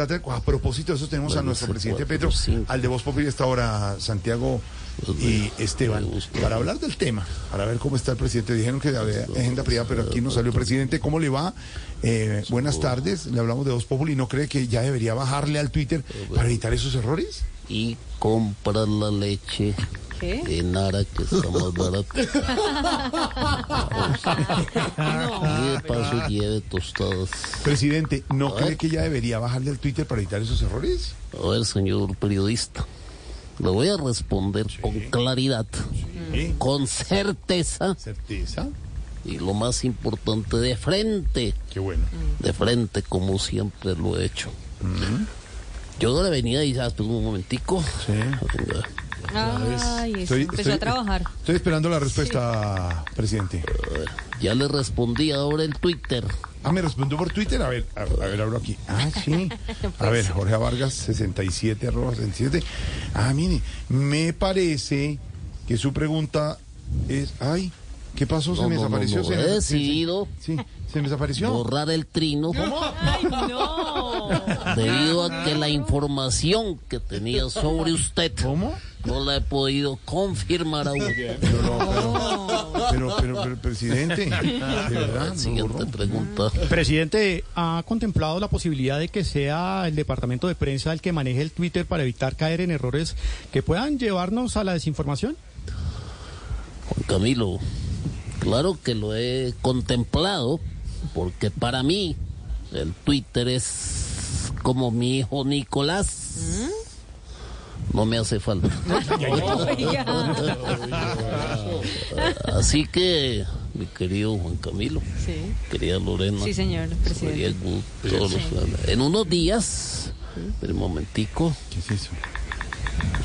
A propósito de eso tenemos a nuestro presidente Petro, al de Voz Populi esta hora, Santiago y Esteban, para hablar del tema, para ver cómo está el presidente. Dijeron que había agenda privada, pero aquí no salió presidente. ¿Cómo le va? Eh, buenas tardes, le hablamos de Voz Populi. ¿No cree que ya debería bajarle al Twitter para evitar esos errores? Y comprar la leche que está más barata. Y de paso lleve tostadas. Presidente, ¿no A ver. cree que ya debería bajarle al Twitter para evitar esos errores? A ver, señor periodista, le voy a responder con claridad, con certeza ¿Certeza? y lo más importante, de frente. Qué bueno. de frente como siempre lo he hecho. Yo no le venía y ya, espera un momentico. Sí. Ay, eso, Estoy- empezó estoy- a trabajar. Estoy esperando la respuesta, presidente. Ya le respondí ahora el Twitter. Ah, me respondió por Twitter. A ver, a, a ver, abro aquí. Ah, sí. A ver, Jorge Vargas, 67, arroba 67. Ah, mire, me parece que su pregunta es. Ay, ¿qué pasó? Se No, me no, desapareció. no, se he decidido Sí, sí, se me desapareció. borrar el trino Ay, no. Debido a que la información que tenía sobre usted ¿Cómo? no la he podido confirmar aún. Pero, pero, pero, presidente, de verdad, Siguiente pregunta. Presidente, ¿ha contemplado la posibilidad de que sea el departamento de prensa el que maneje el Twitter para evitar caer en errores que puedan llevarnos a la desinformación? Juan Camilo, claro que lo he contemplado, porque para mí el Twitter es como mi hijo Nicolás. No me hace falta. Así que, mi querido Juan Camilo, Sí, querida Lorena, sí, señor presidente. Los- en unos días, un momentico, ¿Qué es eso?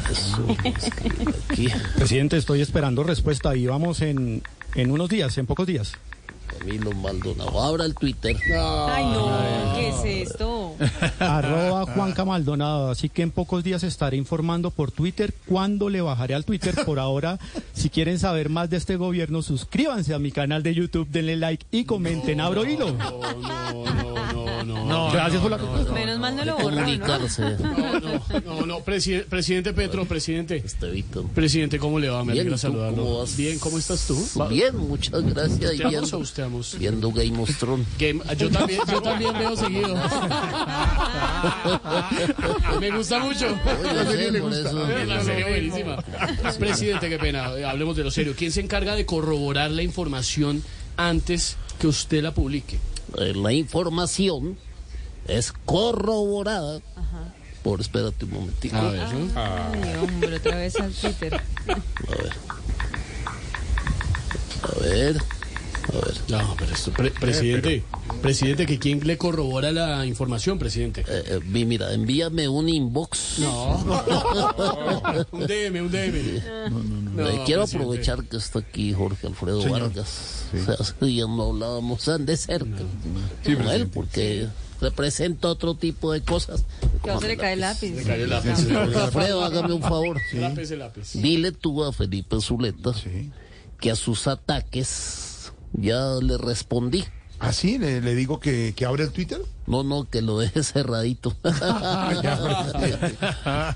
aquí, Presidente, estoy esperando respuesta y vamos en, en unos días, en pocos días. Camilo Maldonado, abra el Twitter. Ay, no, ¿qué es esto? Arroba Juanca Maldonado. Así que en pocos días estaré informando por Twitter cuándo le bajaré al Twitter. Por ahora, si quieren saber más de este gobierno, suscríbanse a mi canal de YouTube, denle like y comenten. Abro hilo. No, no, no, no. Gracias por la. Menos mal no lo borró, ¿no? Comunicarse, No, no, no, no, preside- presidente Petro, presidente. Estevito. Presidente, ¿cómo le va? Me alegra ¿tú saludarlo. cómo vas? Bien, ¿cómo estás tú? Bien, muchas gracias. ¿Usteamos viendo- Game of Thrones. Game- yo también, yo también veo seguido. Me gusta mucho. Oye, sí, por eso- La serie buenísima. Presidente, qué pena. eh, Hablemos de lo serio. ¿Quién se encarga de corroborar la información antes que usted la publique? Eh, la información es corroborada por, espérate un momentico, A ver, ¿no? Ay, hombre, otra vez al Twitter. a ver, a ver, a ver, No, pero esto, pre- presidente, presidente, que quién le corrobora la información, presidente. Eh, eh, mi- mira, envíame un inbox. No. un DM, un DM. Eh, No, quiero presidente. aprovechar que está aquí Jorge Alfredo Vargas. O sea, hace días no hablábamos tan de cerca con él porque representa otro tipo de cosas. Que no se le cae el lápiz. Cayó el lápiz. Alfredo, hágame un favor. Lápiz, el lápiz. Dile tú a Felipe Zuleta Sí. que a sus ataques ya le respondí. ¿Ah, sí? ¿Le, le digo que, que abre el Twitter? No, no, que lo deje cerradito.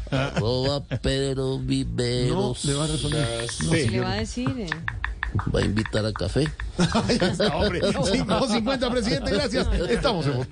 Arroba Pedro No, Viveros. le va a responder. ¿Qué le va a decir? eh? Va a invitar a café. Ahí está, hombre. 5.50, presidente, gracias. Estamos en Voz.